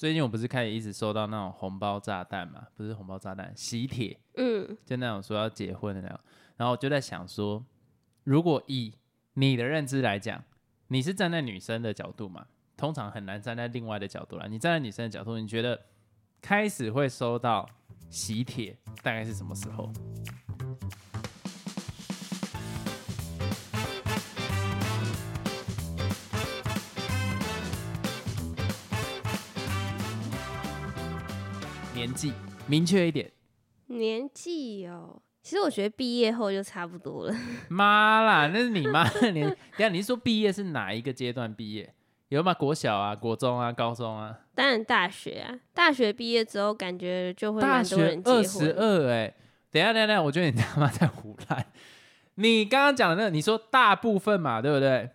最近我不是开始一直收到那种红包炸弹嘛，不是红包炸弹，喜帖，嗯，就那种说要结婚的那种。然后我就在想说，如果以你的认知来讲，你是站在女生的角度嘛？通常很难站在另外的角度啦。你站在女生的角度，你觉得开始会收到喜帖大概是什么时候？年纪明确一点，年纪哦，其实我觉得毕业后就差不多了。妈啦，那是你妈的年。等下你是说毕业是哪一个阶段毕业？有吗？国小啊，国中啊，高中啊？当然大学啊，大学毕业之后感觉就会大蛮多学人结二十。二哎，等下等下等下，我觉得你他妈在胡乱。你刚刚讲的那个，你说大部分嘛，对不对？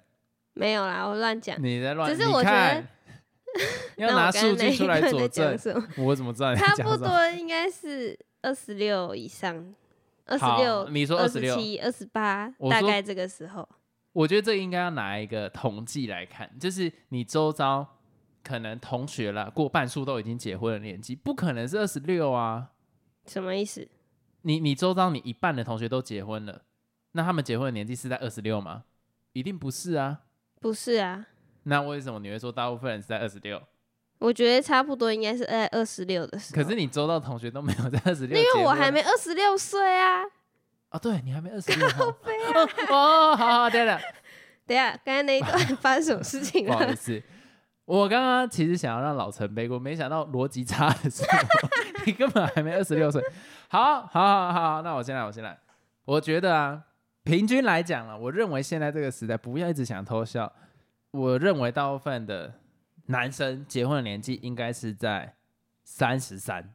没有啦，我乱讲。你在乱，只是我觉得 要拿数据出来佐证在讲。什么我怎么知道差不？多应该是二十六以上，二十六，你说二26七、二十八，大概这个时候。我觉得这应该要拿一个统计来看，就是你周遭可能同学啦，过半数都已经结婚的年纪，不可能是二十六啊。什么意思？你你周遭你一半的同学都结婚了，那他们结婚的年纪是在二十六吗？一定不是啊。不是啊，那为什么你会说大部分人是在二十六？我觉得差不多应该是在二十六的时候。可是你周到同学都没有在二十六，因为我还没二十六岁啊。啊，对你还没二十六。哦 哦，好好，对了，等一下，刚才那一段发生什么事情了不好意？思，我刚刚其实想要让老陈背锅，没想到逻辑差的时候，你根本还没二十六岁。好，好，好，好，那我先来，我先来。我觉得啊，平均来讲啊，我认为现在这个时代，不要一直想偷笑。我认为大部分的男生结婚的年纪应该是在三十三。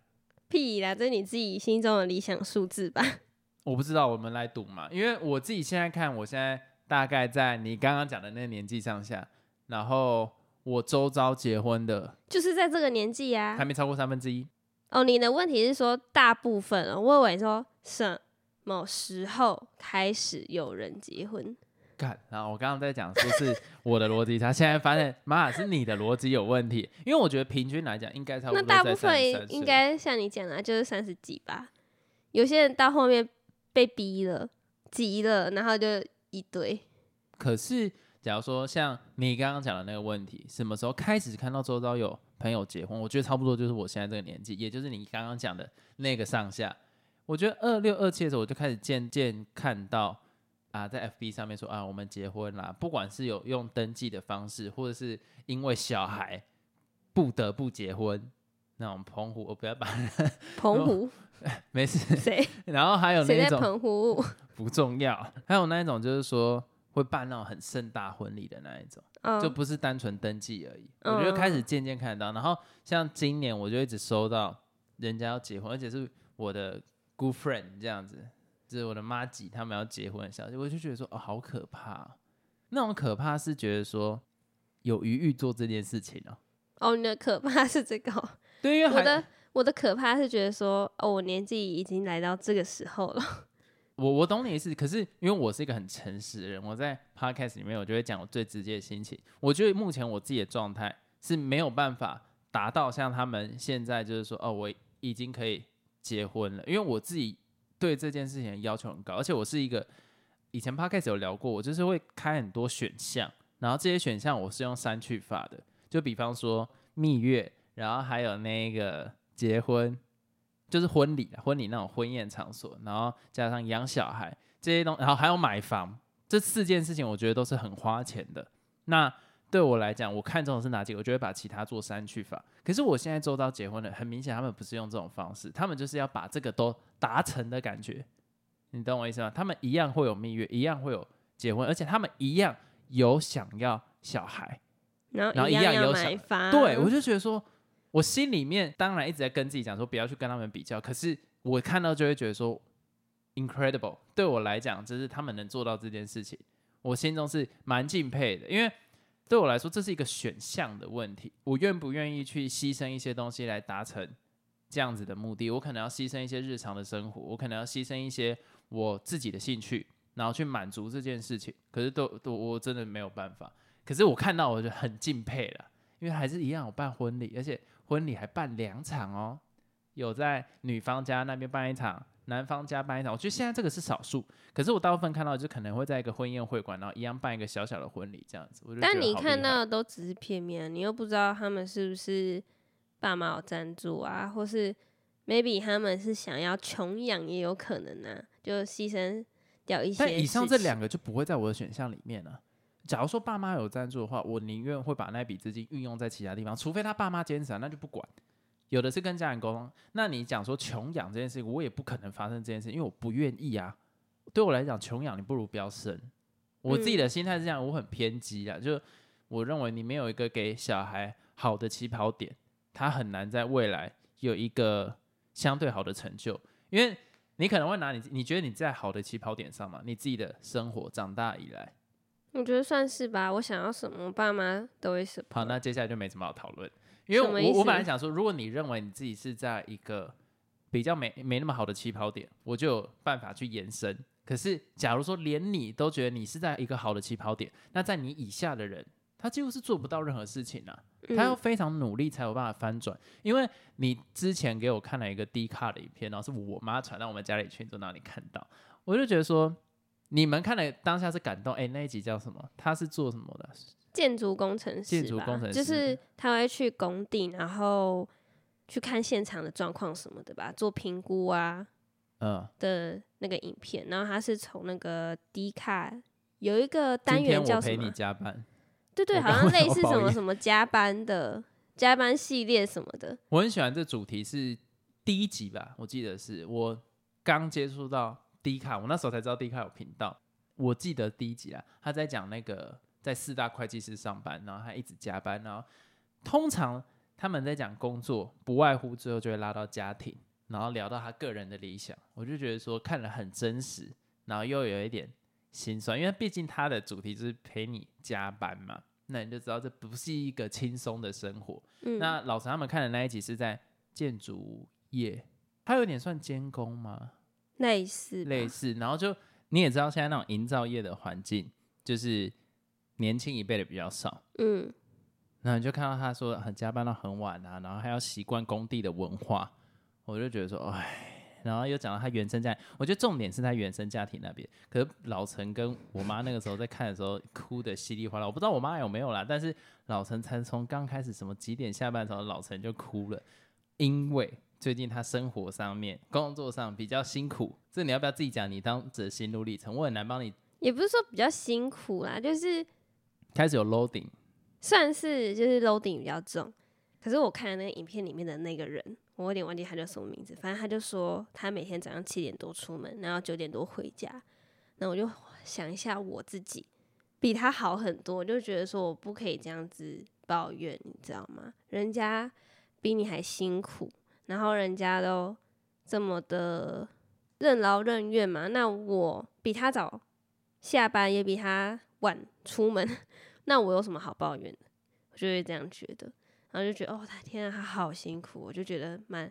屁啦，这是你自己心中的理想数字吧？我不知道，我们来赌嘛。因为我自己现在看，我现在大概在你刚刚讲的那个年纪上下，然后我周遭结婚的就是在这个年纪啊还。没超过三分之一。哦，你的问题是说大部分哦，我以为说什么时候开始有人结婚？干，然后我刚刚在讲说是我的逻辑差，现在发现妈是你的逻辑有问题，因为我觉得平均来讲应该差不多在大部分应该像你讲的，就是三十几吧。有些人到后面被逼了、急了，然后就一堆。可是，假如说像你刚刚讲的那个问题，什么时候开始看到周遭有朋友结婚？我觉得差不多就是我现在这个年纪，也就是你刚刚讲的那个上下。我觉得二六二七的时候，我就开始渐渐看到啊，在 FB 上面说啊，我们结婚啦，不管是有用登记的方式，或者是因为小孩不得不结婚，那种澎湖，我不要把 澎湖 没事。谁 然后还有那种澎湖？不重要，还有那一种就是说会办那种很盛大婚礼的那一种。嗯就不是单纯登记而已。我觉得开始渐渐看得到，然后像今年我就一直收到人家要结婚，而且是我的 good friend 这样子，就是我的妈吉他们要结婚的消息，我就觉得说哦，好可怕哦、那种可怕是觉得说有余欲做这件事情哦、哦，你的可怕是这个哦、对，因为我的我的可怕是觉得说，哦，我年纪已经来到这个时候了。我我懂你的意思，可是因为我是一个很诚实的人，我在 podcast 里面我就会讲我最直接的心情。我觉得目前我自己的状态是没有办法达到像他们现在就是说，哦，我已经可以结婚了，因为我自己对这件事情的要求很高，而且我是一个以前 podcast 有聊过，我就是会开很多选项，然后这些选项我是用删去法的，就比方说蜜月，然后还有那个结婚。就是婚礼，婚礼那种婚宴场所，然后加上养小孩这些东然后还有买房，这四件事情我觉得都是很花钱的。那对我来讲，我看中的是哪几个，我就会把其他做删去法。可是我现在周到结婚了，很明显他们不是用这种方式，他们就是要把这个都达成的感觉，你懂我意思吗？他们一样会有蜜月，一样会有结婚，而且他们一样有想要小孩。然后然后一样有小买房，对，我就觉得说，我心里面当然一直在跟自己讲说，不要去跟他们比较。可是我看到就会觉得说，incredible，对我来讲，就是他们能做到这件事情，我心中是蛮敬佩的。因为对我来说，这是一个选项的问题，我愿不愿意去牺牲一些东西来达成这样子的目的？我可能要牺牲一些日常的生活，我可能要牺牲一些我自己的兴趣，然后去满足这件事情。可是都都我真的没有办法。可是我看到我就很敬佩了。因为还是一样有办婚礼，而且婚礼还办两场哦，有在女方家那边办一场，男方加班一场。我觉得现在这个是少数，可是我大部分看到就可能会在一个婚宴会馆，然后一样办一个小小的婚礼这样子。我就但你看到的都只是片面，你又不知道他们是不是爸妈有赞助啊，或是 maybe 他们是想要穷养也有可能啊，就牺牲掉一些。但以上这两个就不会在我的选项里面了。假如说爸妈有赞助的话，我宁愿会把那笔资金运用在其他地方，除非他爸妈坚持啊，那就不管。有的是跟家人沟通。那你讲说穷养这件事情，我也不可能发生这件事，因为我不愿意啊。对我来讲，穷养你不如不要生。我自己的心态是这样，我很偏激啊，就我认为你没有一个给小孩好的起跑点，他很难在未来有一个相对好的成就，因为你可能会拿你，你觉得你在好的起跑点上嘛？你自己的生活长大以来，我觉得算是吧。我想要什么，我爸妈都会 support。好，那接下来就没什么好讨论，因为我我本来想说，如果你认为你自己是在一个比较没没那么好的起跑点，我就有办法去延伸。可是，假如说连你都觉得你是在一个好的起跑点，那在你以下的人，他几乎是做不到任何事情啊。他要嗯非常努力才有办法翻转，因为你之前给我看了一个低卡的影片，然后是我妈传到我们家里群组，那里看到，我就觉得说，你们看了当下是感动，哎、那一集叫什么？他是做什么的？建筑工程师建筑吧工程师就是他会去工地，然后去看现场的状况什么的吧，做评估啊嗯，的那个影片。然后他是从那个 D 卡有一个单元叫什么陪你？加班，对对，好像类似什么什么加班的加班系列什么的。我很喜欢这主题是第一集吧，我记得是我刚接触到 D 卡，我那时候才知道 D 卡有频道。我记得第一集啊，他在讲那个在四大会计师上班，然后他一直加班，然后通常他们在讲工作，不外乎最后就会拉到家庭，然后聊到他个人的理想，我就觉得说看了很真实，然后又有一点心酸，因为毕竟他的主题就是陪你加班嘛，那你就知道这不是一个轻松的生活。嗯，那老陈他们看的那一集是在建筑业，他有点算监工吗？类似类似，然后就你也知道现在那种营造业的环境，就是年轻一辈的比较少，嗯，然后你就看到他说很加班到很晚啊，然后还要习惯工地的文化，我就觉得说，哎，然后又讲到他原生家庭，我觉得重点是他原生家庭那边。可是老陈跟我妈那个时候在看的时候，哭的稀里哗啦，我不知道我妈有没有啦，但是老陈才从刚开始什么几点下班的时候，老陈就哭了，因为最近他生活上面、工作上比较辛苦。这你要不要自己讲你当时的心路历程？我很难帮你也不是说比较辛苦啦，就是开始有 loading，算是就是 loading 比较重。可是我看那个影片里面的那个人，我有点忘记他叫什么名字，反正他就说他每天早上七点多出门，然后九点多回家。那我就想一下我自己，比他好很多，我就觉得说我不可以这样子抱怨，你知道吗？人家比你还辛苦，然后人家都这么的任劳任怨嘛，那我比他早下班，也比他晚出门，那我有什么好抱怨的？我就会这样觉得，然后就觉得哦，他天啊，他好辛苦，我就觉得蛮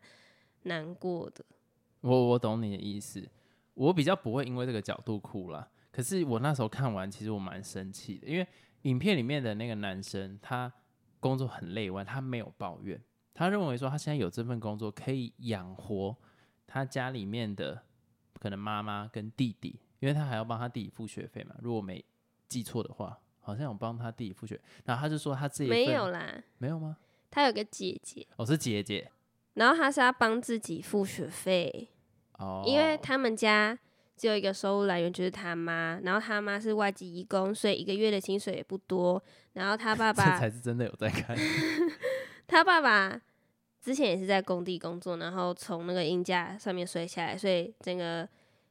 难过的。我我懂你的意思，我比较不会因为这个角度哭啦。可是我那时候看完，其实我蛮生气的，因为影片里面的那个男生，他工作很累完，他没有抱怨，他认为说他现在有这份工作可以养活他家里面的可能妈妈跟弟弟，因为他还要帮他弟弟付学费嘛。如果没记错的话，好像有帮他弟弟付学，然后他就说他这一份没有啦，没有吗？他有个姐姐，我、是姐姐然后他是要帮自己付学费，哦，因为他们家只有一个收入来源就是他妈，然后他妈是外籍移工，所以一个月的薪水也不多。然后他爸 这爸才是真的有在看。他爸爸之前也是在工地工作，然后从那个鹰架上面摔下来，所以整个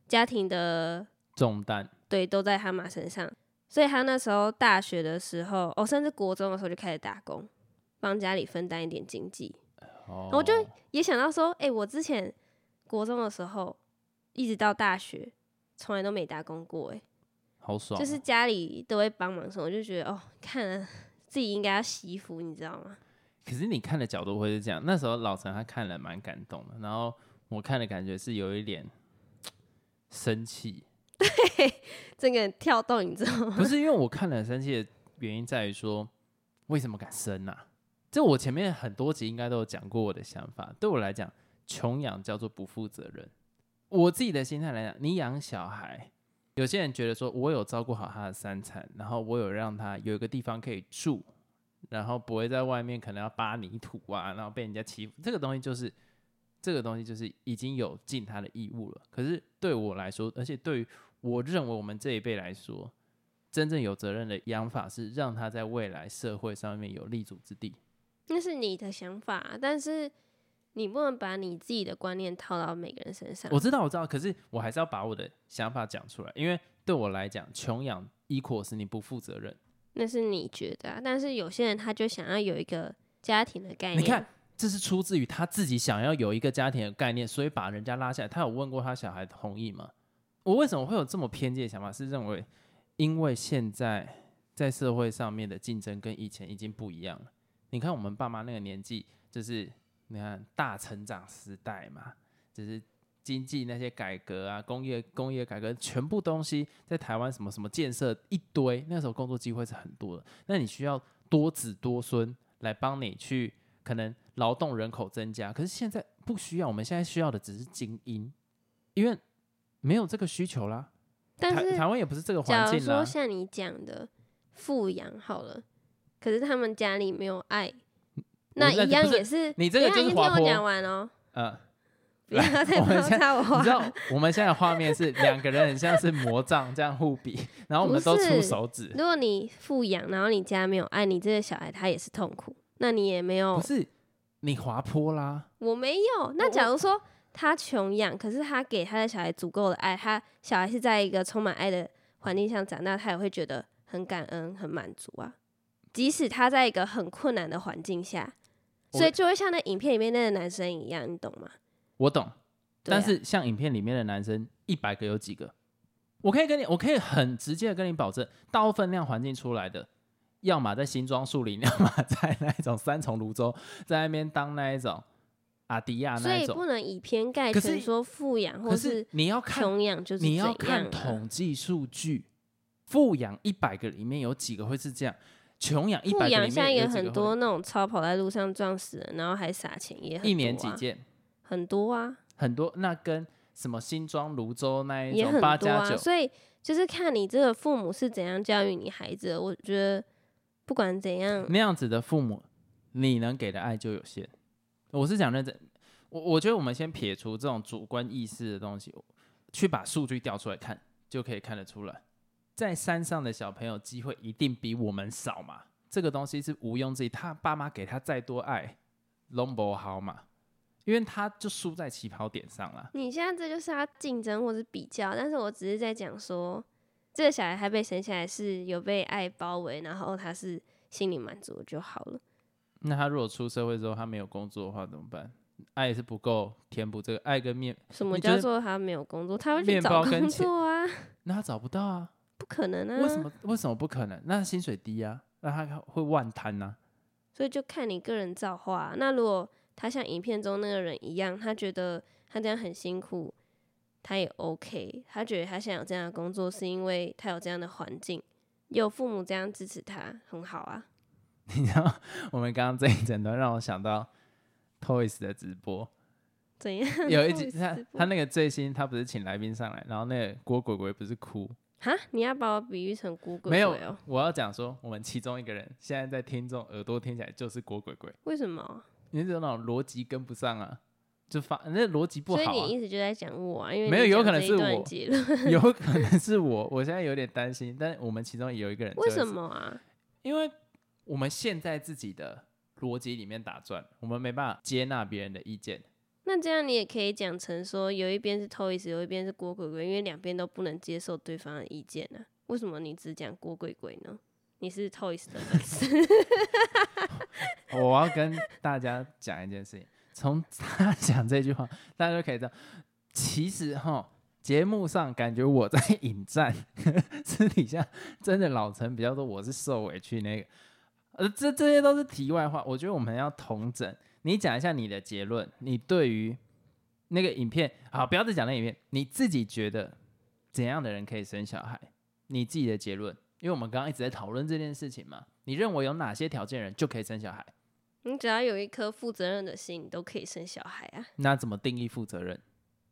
家庭的重担对都在他妈身上。所以他那时候大学的时候，哦，甚至国中的时候就开始打工，帮家里分担一点经济。哦，我就也想到说，哎、我之前国中的时候，一直到大学，从来都没打工过、哎，好爽哦，就是家里都会帮忙什么，我就觉得哦，看了自己应该要惜福，你知道吗？可是你看的角度会是这样，那时候老陈他看了蛮感动的，然后我看的感觉是有一点生气，这个跳动，你知道吗？不是因为我看了很生气的原因在于说，为什么敢生啊？这我前面很多集应该都有讲过我的想法。对我来讲，穷养叫做不负责任。我自己的心态来讲，你养小孩，有些人觉得说我有照顾好他的三餐，然后我有让他有一个地方可以住，然后不会在外面可能要扒泥土啊，然后被人家欺负。这个东西就是这个东西就是已经有尽他的义务了。可是对我来说，而且对于我认为我们这一辈来说，真正有责任的养法是让他在未来社会上面有立足之地。那是你的想法，但是你不能把你自己的观念套到每个人身上。我知道，我知道，可是我还是要把我的想法讲出来，因为对我来讲，穷养 equal 是你不负责任。那是你觉得，啊，但是有些人他就想要有一个家庭的概念。你看，这是出自于他自己想要有一个家庭的概念，所以把人家拉下来。他有问过他小孩同意吗？我为什么会有这么偏见的想法？是认为，因为现在在社会上面的竞争跟以前已经不一样了。你看我们爸妈那个年纪，就是你看大成长时代嘛，就是经济那些改革啊，工业工业改革，全部东西在台湾什么什么建设一堆，那时候工作机会是很多的。那你需要多子多孙来帮你去，可能劳动人口增加。可是现在不需要，我们现在需要的只是精英，因为没有这个需求啦。但是台湾也不是这个环境啦。说像你讲的富养好了。可是他们家里没有爱，那一样也是。你这个就是听我讲完哦。嗯，不要再摩擦我。你知道我们现在画面是 两个人很像是魔杖这样互比，然后我们都出手指。如果你富养，然后你家没有爱，你这个小孩他也是痛苦。那你也没有。不是你滑坡啦。我没有。那假如说他穷养，可是他给他的小孩足够的爱，他小孩是在一个充满爱的环境下长大，他也会觉得很感恩、很满足啊。即使他在一个很困难的环境下，所以就会像那影片里面那个男生一样，你懂吗？我懂，但是像影片里面的男生，一百个有几个？我可以跟你，我可以很直接的跟你保证，大部分量环境出来的，要么在新庄树林，要么在那种三重泸州，在那边当那一种阿迪亚那一种。所以不能以偏概全说富养，或是你要看穷养，就是你要看统计数据，富养一百个里面有几个会是这样？穷养一百个里面也很多那种超跑在路上撞死人，然后还撒钱也很多。一年几件？很多啊，很多。那跟什么新庄、泸州那一种八加九，所以就是看你这个父母是怎样教育你孩子。我觉得不管怎样，那样子的父母，你能给的爱就有限。我是讲认真，我我觉得我们先撇除这种主观意识的东西，去把数据调出来看，就可以看得出来。在山上的小朋友机会一定比我们少嘛？这个东西是毋庸置疑。他爸妈给他再多爱，拢不好嘛？因为他就输在起跑点上了。你现在这就是他竞争或者比较，但是我只是在讲说，这个小孩他被生下来是有被爱包围，然后他是心里满足就好了。那他如果出社会之后他没有工作的话怎么办？爱是不够填补这个爱跟面。什么叫做他没有工作？他会去找工作啊？那他找不到啊？不可能啊！为什么？为什么不可能？那薪水低啊，那他会万贪呐。所以就看你个人造化。那如果他像影片中那个人一样，他觉得他这样很辛苦，他也 OK。他觉得他现在有这样的工作，是因为他有这样的环境，有父母这样支持他，很好啊。你知道，我们刚刚这一整段让我想到 Toys 的直播，怎样？有一集他他那个最新，他不是请来宾上来，然后那个郭鬼鬼不是哭。哈，你要把我比喻成郭鬼鬼？没有，我要讲说，我们其中一个人现在在听众耳朵听起来就是郭鬼鬼。为什么？你是那种逻辑跟不上啊，就发那逻辑不好。所以你一直就在讲我啊？因为没有，有可能是我，有可能是我。我现在有点担心，但我们其中有一个人，为什么啊？因为我们现在自己的逻辑里面打转，我们没办法接纳别人的意见。那这样你也可以讲成说，有一边是 Toys，有一边是郭鬼鬼，因为两边都不能接受对方的意见呢。为什么你只讲郭鬼鬼呢？你是 Toys 的粉丝。我要跟大家讲一件事情，从他讲这句话，大家就可以知道，其实哈，节目上感觉我在引战，私底下真的老陈比较多，我是受委屈那个。呃，这这些都是题外话，我觉得我们要同整。你讲一下你的结论，你对于那个影片，好，不要再讲那影片，你自己觉得怎样的人可以生小孩？你自己的结论，因为我们刚刚一直在讨论这件事情嘛，你认为有哪些条件人就可以生小孩？你只要有一颗负责任的心，你都可以生小孩啊。那怎么定义负责任？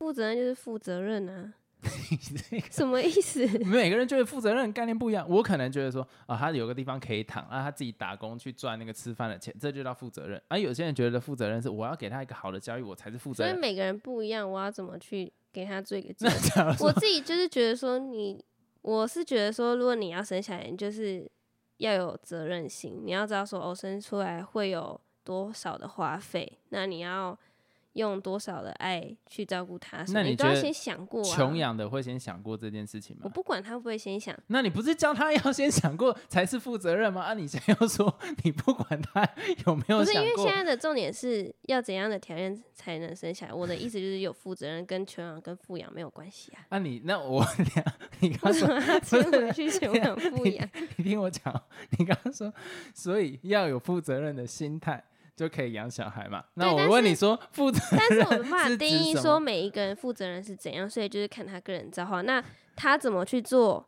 负责任就是负责任啊。什么意思？每个人觉得负责任概念不一样。我可能觉得说啊，他有个地方可以躺，啊，他自己打工去赚那个吃饭的钱，这就叫负责任。而有些人觉得负责任是我要给他一个好的教育，我才是负责任。所以每个人不一样，我要怎么去给他做一个 我自己就是觉得说你，我是觉得说，如果你要生小孩，你就是要有责任心，你要知道说，哦，生出来会有多少的花费，那你要用多少的爱去照顾他，那你都要先想过啊。穷养的会先想过这件事情吗？我不管他会不会先想，那你不是教他要先想过才是负责任吗？啊，你现在又说你不管他有没有想过不是因为现，在的重点是要怎样的条件才能生下来。我的意思就是有负责任跟穷养跟富养没有关系啊。啊你那我你刚说么要牵回去穷养富养？你听我讲，你刚刚说，所以要有负责任的心态就可以养小孩嘛？那我问你说，负责但是我 们任办法定义说？每一个人负责人是怎样，所以就是看他个人造化。那他怎么去做，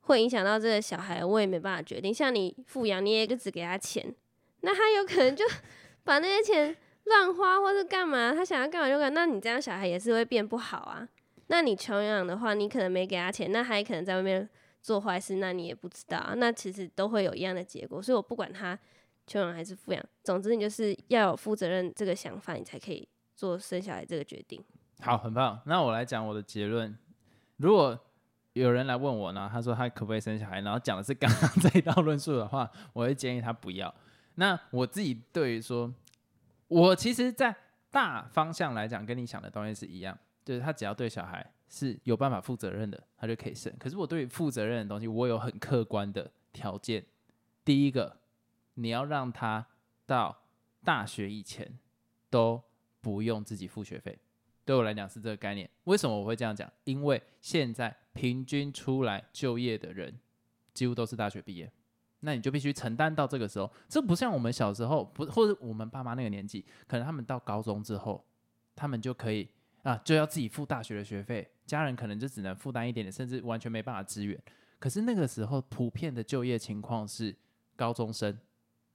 会影响到这个小孩，我也没办法决定。像你富养，你也就只给他钱，那他有可能就 把那些钱乱花，或是干嘛，他想要干嘛就干嘛。那你这样小孩也是会变不好啊。那你穷养的话，你可能没给他钱，那他也可能在外面做坏事，那你也不知道啊。那其实都会有一样的结果，所以我不管他穷养还是富养，总之你就是要有负责任这个想法，你才可以做生小孩这个决定。好，很棒。那我来讲我的结论。如果有人来问我呢，他说他可不可以生小孩，然后讲的是刚刚 这一道论述的话，我会建议他不要。那我自己对于说，我其实，在大方向来讲，跟你想的东西是一样，就是他只要对小孩是有办法负责任的，他就可以生。可是我对于负责任的东西，我有很客观的条件。第一个，你要让他到大学以前都不用自己付学费。对我来讲是这个概念。为什么我会这样讲？因为现在平均出来就业的人几乎都是大学毕业，那你就必须承担到这个时候。这不像我们小时候，不或者我们爸妈那个年纪，可能他们到高中之后，他们就可以啊，就要自己付大学的学费，家人可能就只能负担一点点，甚至完全没办法支援。可是那个时候普遍的就业情况是高中生，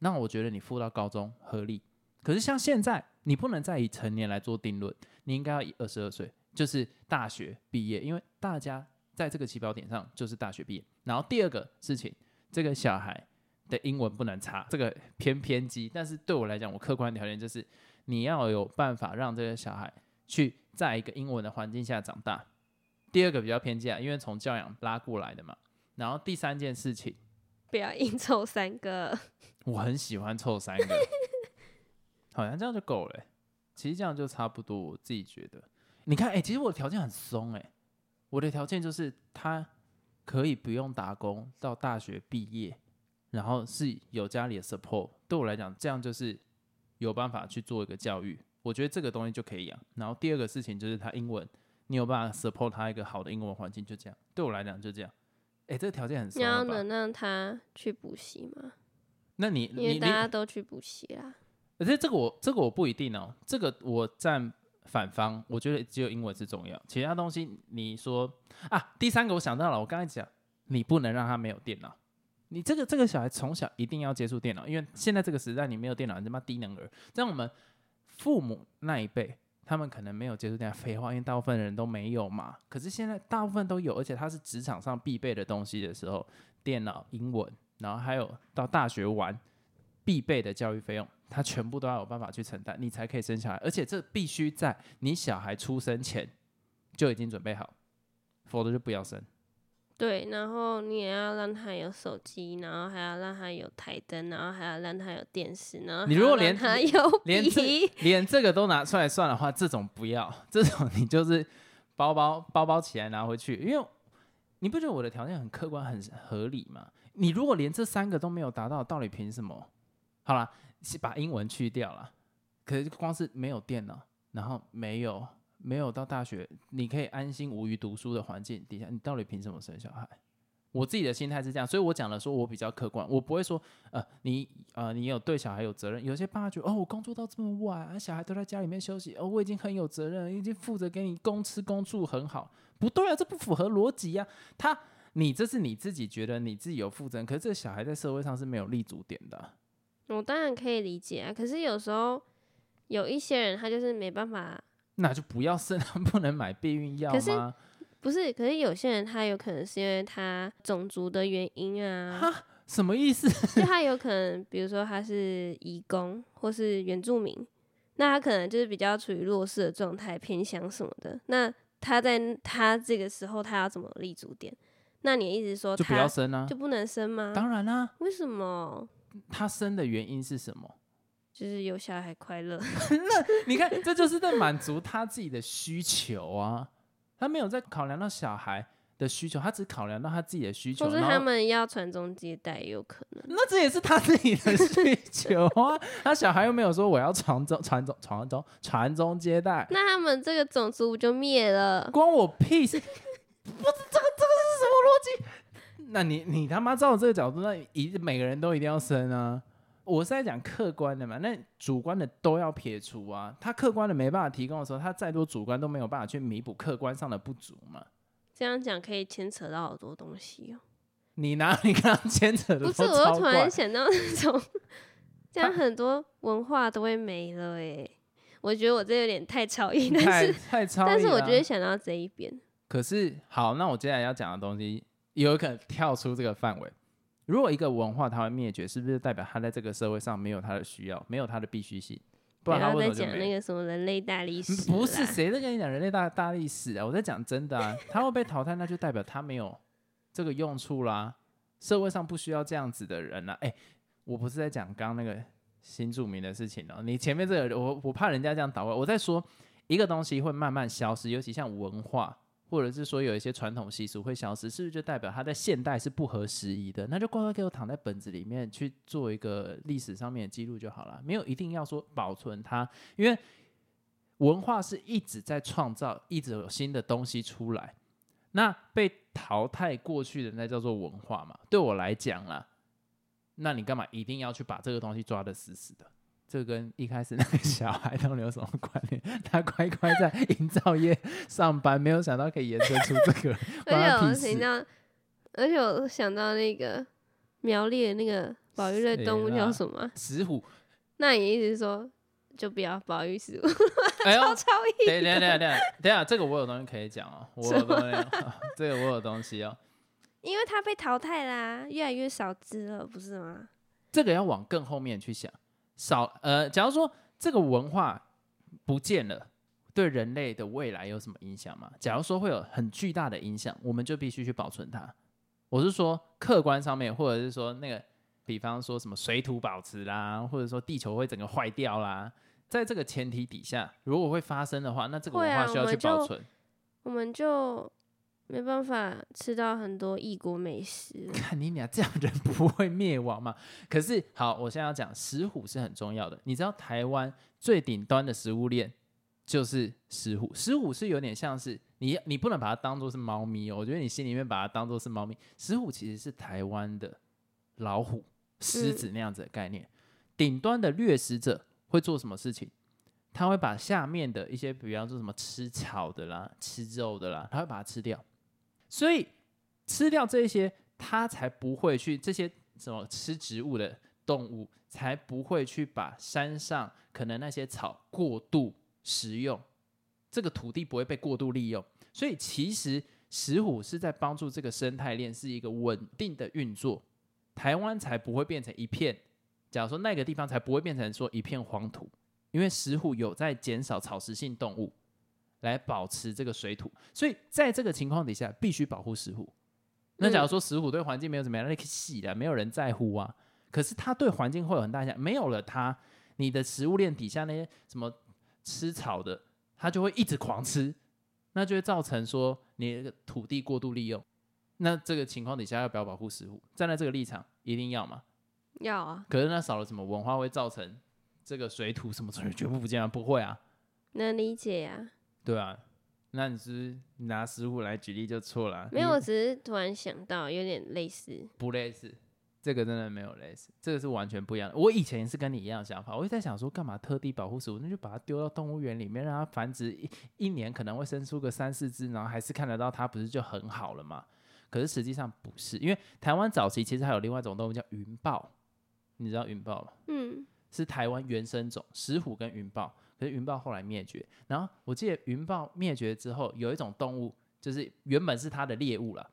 那我觉得你付到高中合理。可是像现在，你不能再以成年来做定论，你应该要以二十二岁，就是大学毕业，因为大家在这个起跑点上就是大学毕业。然后第二个事情，这个小孩的英文不能差，这个偏偏激，但是对我来讲，我客观条件就是你要有办法让这个小孩去在一个英文的环境下长大。第二个比较偏激啊，因为从教养拉过来的嘛。然后第三件事情，不要硬凑三个，我很喜欢凑三个，好像这样就够了欸、其实这样就差不多，我自己觉得。你看，哎、其实我的条件很松哎、我的条件就是他可以不用打工到大学毕业，然后是有家里的 support。对我来讲，这样就是有办法去做一个教育。我觉得这个东西就可以养。然后第二个事情就是他英文，你有办法 support 他一个好的英文环境，就这样。对我来讲就这样。哎、这个条件很松你要能让他去补习吗？那你因为你大家都去补习啦。可是这个我这个我不一定哦，这个我站反方，我觉得只有英文是重要，其他东西你说啊，第三个我想到了，我刚才讲，你不能让他没有电脑，你这个这个小孩从小一定要接触电脑，因为现在这个时代你没有电脑，你他妈低能儿。像我们父母那一辈，他们可能没有接触电脑，废话，因为大部分人都没有嘛。可是现在大部分都有，而且它是职场上必备的东西的时候，电脑、英文，然后还有到大学玩必备的教育费用，他全部都要有办法去承担，你才可以生小孩。而且这必须在你小孩出生前就已经准备好，否则就不要生。对，然后你也要让他有手机，然后还要让他有台灯，然后还要让他有电视，然后你如果连他有 连这，连这个都拿出来算的话，这种不要，这种你就是包包包包起来拿回去，因为你不觉得我的条件很客观很合理吗？你如果连这三个都没有达到，到底凭什么？好啦，是把英文去掉了，可是光是没有电脑，然后没有没有到大学，你可以安心无余读书的环境底下，你到底凭什么生小孩？我自己的心态是这样，所以我讲了说我比较客观，我不会说呃你呃你有对小孩有责任。有些爸爸觉得哦我工作到这么晚，啊小孩都在家里面休息，哦我已经很有责任，已经负责给你供吃供住很好，不对啊，这不符合逻辑呀。他你这是你自己觉得你自己有负责任，可是这个小孩在社会上是没有立足点的啊、我当然可以理解啊，可是有时候有一些人他就是没办法，那就不要生，不能买避孕药可是吗？不是，可是有些人他有可能是因为他种族的原因啊，哈，什么意思？就他有可能，比如说他是移工或是原住民，那他可能就是比较处于弱势的状态，偏向什么的。那他在他这个时候，他要怎么立足点？那你一直说就不要生啊就？不能生吗？当然啦、为什么？他生的原因是什么？就是有小孩快乐，那你看，这就是在满足他自己的需求啊。他没有在考量到小孩的需求，他只考量到他自己的需求。或是他们要传宗接代，也有可能。那这也是他自己的需求啊。他小孩又没有说我要传宗传宗传宗传宗接代，那他们这个种族不就灭了？关我屁事！不是那你你他妈照这个角度，那一每个人都一定要生啊？我是在讲客观的嘛，那主观的都要撇除啊。他客观的没办法提供的时候，他再多主观都没有办法去弥补客观上的不足嘛。这样讲可以牵扯到好多东西哦、你拿你刚刚牵扯的不是，我又突然，想到那种，这样很多文化都会没了哎。我觉得我这有点太超意，但是太超但是我觉得想到这一边，可是好，那我接下来要讲的东西有可能跳出这个范围。如果一个文化它会灭绝，是不是代表它在这个社会上没有它的需要，没有它的必须性？不然它要为什么就没有？再讲那个什么人类大历史不是谁在跟你讲人类大大历史啊？我在讲真的啊，它会被淘汰，那就代表它没有这个用处啦。社会上不需要这样子的人啦、哎、我不是在讲刚刚那个新著名的事情哦、你前面这个，我我怕人家这样倒过来。我在说一个东西会慢慢消失，尤其像文化，或者是说有一些传统习俗会消失，是不是就代表它在现代是不合时宜的？那就乖乖给我躺在本子里面去做一个历史上面的记录就好了，没有一定要说保存它，因为文化是一直在创造，一直有新的东西出来。那被淘汰过去的那叫做文化嘛？对我来讲啦，那你干嘛一定要去把这个东西抓得死死的？这跟一开始那个小孩到底有什么关联？他乖乖在营造业上班，没有想到可以延伸出这个，关而且我他屁事。听到，而且我想到那个苗栗的那个保育类动物叫什么啊？石虎，那你一直说就不要保育石虎，哎呦，超超意等一下等下等下等下，这个我有东西可以讲哦，我有东西，这个我有东西哦。因为它被淘汰啦，越来越少只了，不是吗？这个要往更后面去想。少呃，假如说这个文化不见了，对人类的未来有什么影响吗？假如说会有很巨大的影响，我们就必须去保存它。我是说客观上面，或者是说那个，比方说什么水土保持啦，或者说地球会整个坏掉啦，在这个前提底下，如果会发生的话，那这个文化需要去保存。我们就没办法吃到很多异国美食。看 你俩这样人不会灭亡吗？可是好，我现在要讲石虎是很重要的。你知道台湾最顶端的食物链就是石虎，石虎是有点像是你你不能把它当做是猫咪哦，我觉得你心里面把它当做是猫咪。石虎其实是台湾的老虎、狮子那样子的概念。顶端的掠食者会做什么事情？他会把下面的一些，比方说什么吃草的啦、吃肉的啦，他会把它吃掉。所以吃掉这些，它才不会去这些什么吃植物的动物，才不会去把山上可能那些草过度食用，这个土地不会被过度利用。所以其实石虎是在帮助这个生态链是一个稳定的运作，台湾才不会变成一片。假如说那个地方才不会变成说一片黄土，因为石虎有在减少草食性动物，来保持这个水土，所以在这个情况底下，必须保护石虎。那假如说石虎对环境没有怎么样，那可以洗的，没有人在乎啊。可是它对环境会有很大影响，没有了它，你的食物链底下那些什么吃草的，它就会一直狂吃，那就会造成说你那个土地过度利用。那这个情况底下要不要保护石虎？站在这个立场，一定要吗。要啊，可是那少了什么文化会造成这个水土什么东西全部不见啊？不会啊，能理解呀、对啊。那你是是拿石虎来举例就错了啊？没有，我只是突然想到，有点类似。不类似，这个真的没有类似，这个是完全不一样的。我以前是跟你一样的想法，我就在想说，干嘛特地保护石虎？那就把它丢到动物园里面，让它繁殖一一年可能会生出个三四只，然后还是看得到它，不是就很好了吗？可是实际上不是，因为台湾早期其实还有另外一种动物叫云豹，你知道云豹吗？嗯，是台湾原生种石虎跟云豹，可是云豹后来灭绝。然后我记得云豹灭绝之后，有一种动物就是原本是它的猎物了，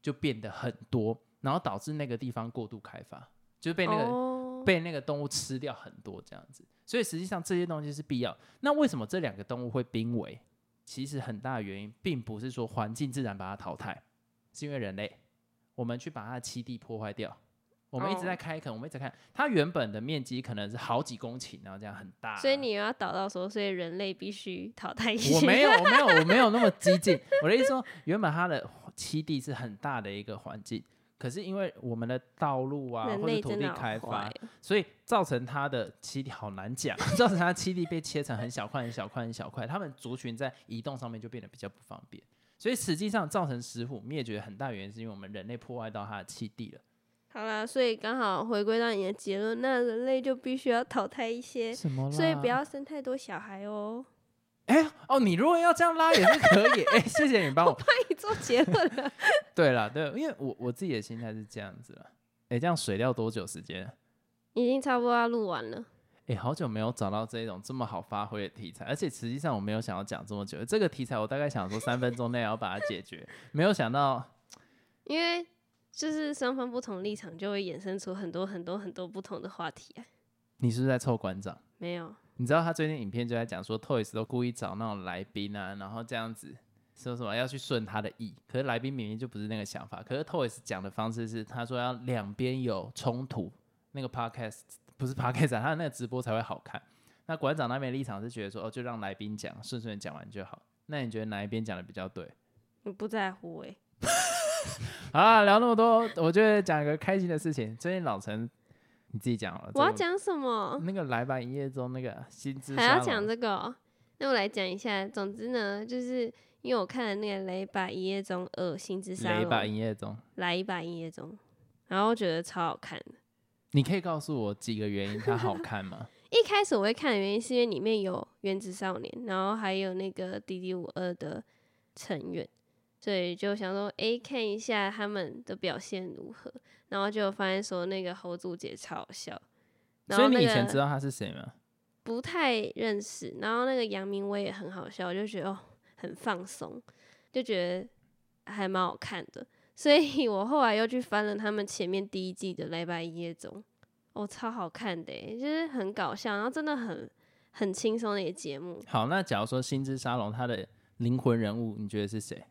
就变得很多，然后导致那个地方过度开发，就是被那个、哦、被那个动物吃掉很多这样子。所以实际上这些东西是必要。那为什么这两个动物会濒危？其实很大的原因并不是说环境自然把它淘汰，是因为人类我们去把它的栖地破坏掉。我们一直在哦开垦，我们一直在看它原本的面积可能是好几公顷，然后这样很大。所以你又要导到说，所以人类必须淘汰一些。我没有，我没有，我没有那么激进。我的意思说，原本它的栖地是很大的一个环境，可是因为我们的道路啊或者土地开发所以造成它的栖地好难讲，造成它的栖地被切成很小块、很小块、很小块，它们族群在移动上面就变得比较不方便。所以实际上造成石虎灭绝很大原因是因为我们人类破坏到它的栖地了。好啦，所以刚好回归到你的结论，那人类就必须要淘汰一些，什么啦？所以不要生太多小孩哦。哎、哦，你如果要这样拉也是可以。哎、谢谢你帮我帮你做结论了，对了，对，因为我我自己的心态是这样子了。哎、这样水掉多久时间？已经差不多要录完了。哎、好久没有找到这一种这么好发挥的题材，而且实际上我没有想要讲这么久。这个题材我大概想说三分钟内要把它解决，没有想到因为就是双方不同立场，就会衍生出很多很多很多不同的话题啊。你是不是在凑馆长？没有，你知道他最近影片就在讲说，Toys 都故意找那种来宾啊，然后这样子说什么要去顺他的意，可是来宾明明就不是那个想法。可是 Toys 讲的方式是，他说要两边有冲突，那个 podcast 不是 podcast，、啊、他的那个直播才会好看。那馆长那边的立场是觉得说，哦，就让来宾讲，顺顺讲完就好。那你觉得哪一边讲的比较对？我不在乎哎、好 啦，聊那么多，我觉得讲一个开心的事情。最近老陈你自己讲好了，我要讲什么？那个来吧营业中那个薪资还要讲这个哦、那我来讲一下。总之呢，就是因为我看了那个《来一把一夜中二新之沙龙雷吧营业中。来一把一夜中，然后觉得超好看的。你可以告诉我几个原因它好看吗？一开始我会看的原因是因为里面有原子少年，然后还有那个 D D 五二的成员，所以就想说，诶，看一下他们的表现如何。然后就发现说那个侯祖杰超好笑，然所以后那个你以前知道他是谁吗？不太认识，然后那个杨明威也很好笑，我就觉得哦很放松，就觉得还蛮好看的。所以 我后来又去翻了他们前面第一季的《来吧一夜中》，哦，超好看的，就是很搞笑，然后真的很很轻松的一个节目。好，那假如说星之沙龙它的灵魂人物，你觉得是谁？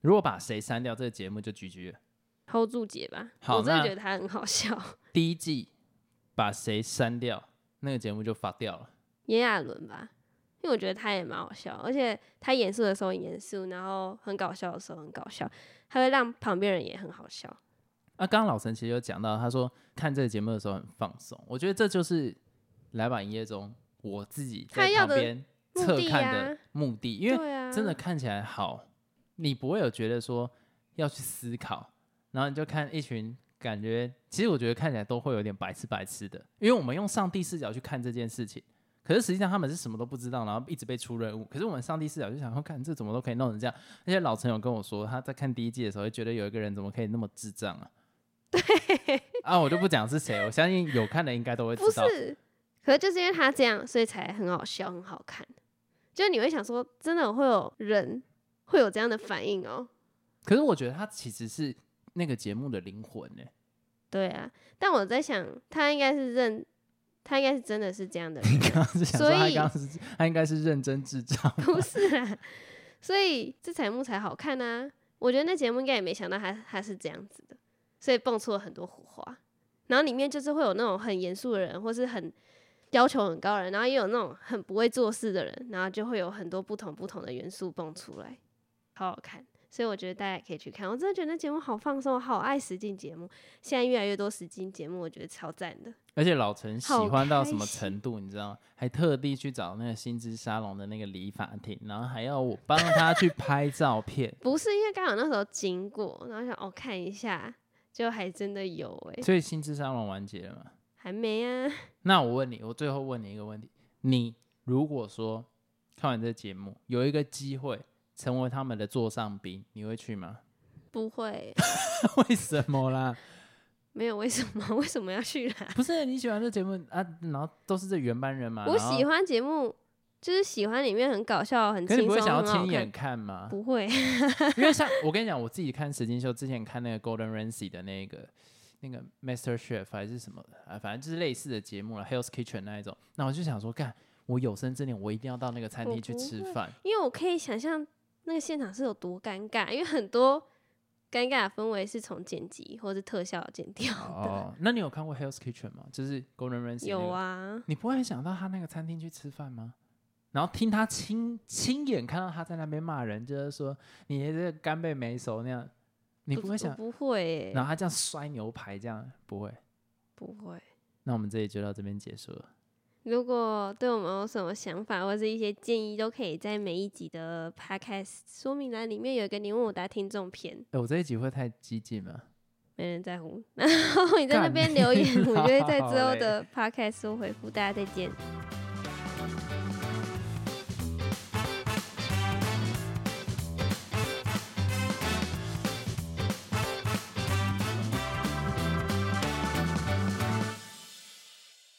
如果把谁删掉，这个节目就 GG 了。hold 住姐吧，好我真的觉得他很好笑。第一季把谁删掉，那个节目就发掉了。炎亚纶吧，因为我觉得他也蛮好笑，而且他严肃的时候很严肃，然后很搞笑的时候很搞笑，他会让旁边人也很好笑。那刚刚老陈其实有讲到，他说看这个节目的时候很放松，我觉得这就是来吧营业中我自己在他要的旁边目的侧看啊的目的，因为对啊，真的看起来好，你不会有觉得说要去思考，然后你就看一群感觉，其实我觉得看起来都会有点白痴白痴的，因为我们用上帝视角去看这件事情，可是实际上他们是什么都不知道，然后一直被出任务，可是我们上帝视角就想说，看这怎么都可以弄成这样，而且老陈有跟我说，他在看第一季的时候，会觉得有一个人怎么可以那么智障啊？对 啊，我就不讲是谁，我相信有看的应该都会知道。不是，可是就是因为他这样，所以才很好笑、很好看。就是你会想说，真的会有人会有这样的反应哦？可是我觉得他其实是那个节目的灵魂呢、对啊，但我在想，他应该是认，他应该是真的是这样的人，你刚刚是想说所以他刚刚是他应该是认真智障，不是啊？所以这节目才好看啊！我觉得那节目应该也没想到他他是这样子的，所以蹦出了很多火花。然后里面就是会有那种很严肃的人，或是很要求很高的人，然后也有那种很不会做事的人，然后就会有很多不同不同的元素蹦出来，好好看。所以我觉得大家也可以去看，我真的觉得那节目好放松，我好爱实境节目。现在越来越多实境节目，我觉得超赞的。而且老陈喜欢到什么程度，你知道吗？还特地去找那个新之沙龙的那个理发厅，然后还要我帮他去拍照片。不是因为刚好那时候经过，然后想哦看一下，就还真的有哎、所以新之沙龙完结了吗？还没啊。那我问你，我最后问你一个问题：你如果说看完这个节目有一个机会成为他们的座上宾，你会去吗？不会，为什么啦？没有为什么？为什么要去啦？不是你喜欢这节目啊？然后都是这原班人马，我喜欢节目，就是喜欢里面很搞笑、很轻松、你不会想要亲眼看。看吗？不会，因为像我跟你讲，我自己看实境秀之前看那个 Golden Ramsy 的那个那个 Master Chef 还是什么啊，反正就是类似的节目了，Hell's Kitchen 那一种。那我就想说，干，我有生之年我一定要到那个餐厅去吃饭。因为我可以想象那个现场是有多尴尬，因为很多尴尬的氛围是从剪辑或是特效剪掉的。哦，那你有看过 Hell's Kitchen 吗？就是 Golden Ramsy 那有啊，你不会想到他那个餐厅去吃饭吗？然后听他亲亲眼看到他在那边骂人，就是说你这个干贝没熟那样，你不会想，不会耶、然后他这样摔牛排这样不会。不会。那我们这里就到这边结束了。如果对我们有什么想法或是一些建议，都可以在每一集的 podcast 说明栏里面有一个你问我答听众篇，哎、我这一集会太激进吗？没人在乎。然后你在那边留言，我就会在之后的 podcast 说回复。大家再见。